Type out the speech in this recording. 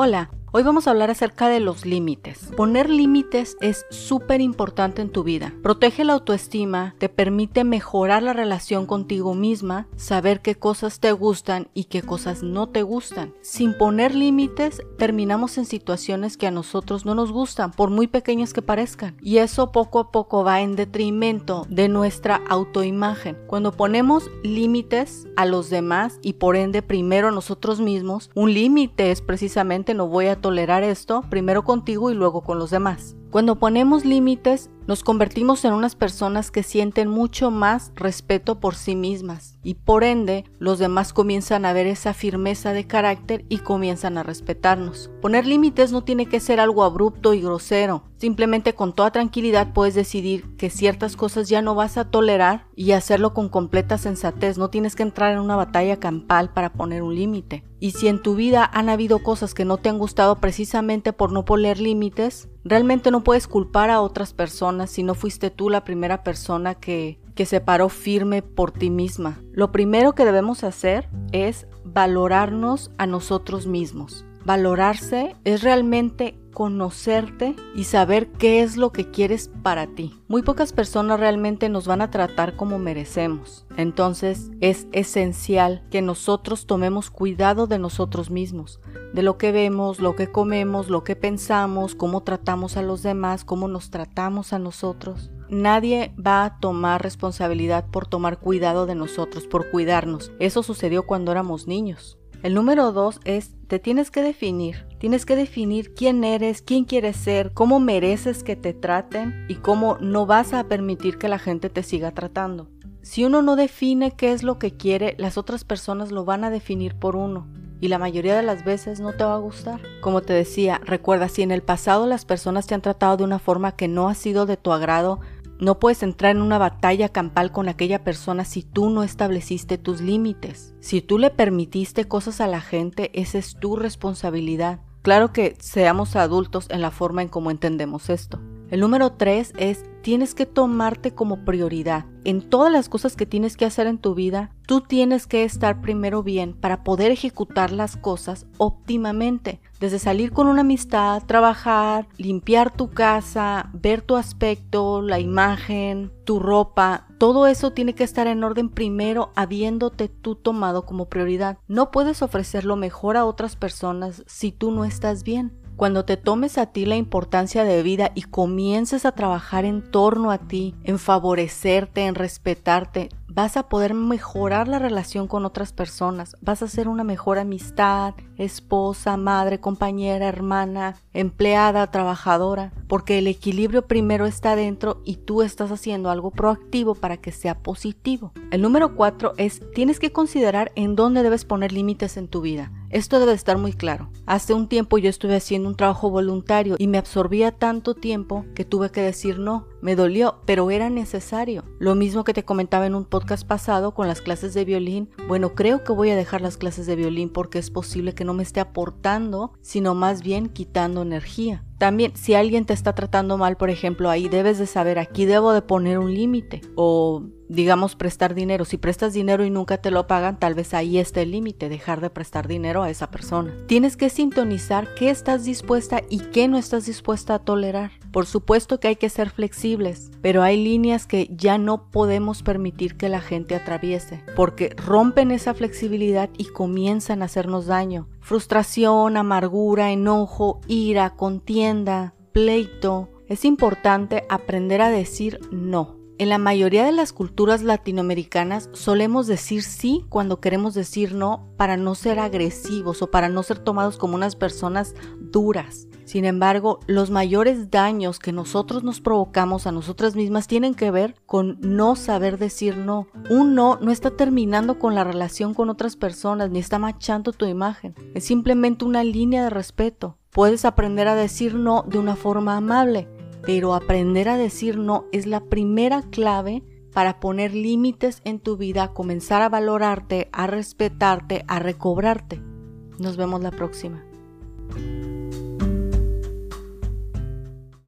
Hola, Hoy vamos a hablar acerca de los límites. Poner límites es súper importante en tu vida. Protege la autoestima, te permite mejorar la relación contigo misma, saber qué cosas te gustan y qué cosas no te gustan. Sin poner límites, terminamos en situaciones que a nosotros no nos gustan, por muy pequeñas que parezcan. Y eso poco a poco va en detrimento de nuestra autoimagen. Cuando ponemos límites a los demás y por ende primero a nosotros mismos, un límite es precisamente no voy a tolerar esto, primero contigo y luego con los demás. Cuando ponemos límites, nos convertimos en unas personas que sienten mucho más respeto por sí mismas y por ende los demás comienzan a ver esa firmeza de carácter y comienzan a respetarnos. Poner límites no tiene que ser algo abrupto y grosero, simplemente con toda tranquilidad puedes decidir que ciertas cosas ya no vas a tolerar y hacerlo con completa sensatez, no tienes que entrar en una batalla campal para poner un límite. Y si en tu vida han habido cosas que no te han gustado precisamente por no poner límites, realmente no puedes culpar a otras personas si no fuiste tú la primera persona que, que se paró firme por ti misma. Lo primero que debemos hacer es valorarnos a nosotros mismos. Valorarse es realmente conocerte y saber qué es lo que quieres para ti. Muy pocas personas realmente nos van a tratar como merecemos. Entonces es esencial que nosotros tomemos cuidado de nosotros mismos, de lo que vemos, lo que comemos, lo que pensamos, cómo tratamos a los demás, cómo nos tratamos a nosotros. Nadie va a tomar responsabilidad por tomar cuidado de nosotros, por cuidarnos. Eso sucedió cuando éramos niños. El número dos es, te tienes que definir. Tienes que definir quién eres, quién quieres ser, cómo mereces que te traten y cómo no vas a permitir que la gente te siga tratando. Si uno no define qué es lo que quiere, las otras personas lo van a definir por uno. Y la mayoría de las veces no te va a gustar. Como te decía, recuerda, si en el pasado las personas te han tratado de una forma que no ha sido de tu agrado, no puedes entrar en una batalla campal con aquella persona si tú no estableciste tus límites. Si tú le permitiste cosas a la gente, esa es tu responsabilidad. Claro que seamos adultos en la forma en cómo entendemos esto. El número tres es tienes que tomarte como prioridad. En todas las cosas que tienes que hacer en tu vida, tú tienes que estar primero bien para poder ejecutar las cosas óptimamente. Desde salir con una amistad, trabajar, limpiar tu casa, ver tu aspecto, la imagen, tu ropa, todo eso tiene que estar en orden primero habiéndote tú tomado como prioridad. No puedes ofrecer lo mejor a otras personas si tú no estás bien. Cuando te tomes a ti la importancia de vida y comiences a trabajar en torno a ti, en favorecerte, en respetarte, vas a poder mejorar la relación con otras personas, vas a ser una mejor amistad, esposa, madre, compañera, hermana, empleada, trabajadora, porque el equilibrio primero está dentro y tú estás haciendo algo proactivo para que sea positivo. El número cuatro es, tienes que considerar en dónde debes poner límites en tu vida. Esto debe estar muy claro. Hace un tiempo yo estuve haciendo un trabajo voluntario y me absorbía tanto tiempo que tuve que decir no. Me dolió, pero era necesario. Lo mismo que te comentaba en un podcast pasado con las clases de violín. Bueno, creo que voy a dejar las clases de violín porque es posible que no me esté aportando, sino más bien quitando energía. También, si alguien te está tratando mal, por ejemplo, ahí debes de saber, aquí debo de poner un límite. O digamos, prestar dinero. Si prestas dinero y nunca te lo pagan, tal vez ahí está el límite, dejar de prestar dinero a esa persona. Tienes que sintonizar qué estás dispuesta y qué no estás dispuesta a tolerar. Por supuesto que hay que ser flexibles, pero hay líneas que ya no podemos permitir que la gente atraviese, porque rompen esa flexibilidad y comienzan a hacernos daño. Frustración, amargura, enojo, ira, contienda, pleito. Es importante aprender a decir no en la mayoría de las culturas latinoamericanas solemos decir sí cuando queremos decir no para no ser agresivos o para no ser tomados como unas personas duras. Sin embargo, los mayores daños que nosotros nos provocamos a nosotras mismas tienen que ver con no saber decir no. Un no no está terminando con la relación con otras personas ni está machando tu imagen. Es simplemente una línea de respeto. Puedes aprender a decir no de una forma amable pero aprender a decir no es la primera clave para poner límites en tu vida, comenzar a valorarte, a respetarte, a recobrarte. Nos vemos la próxima.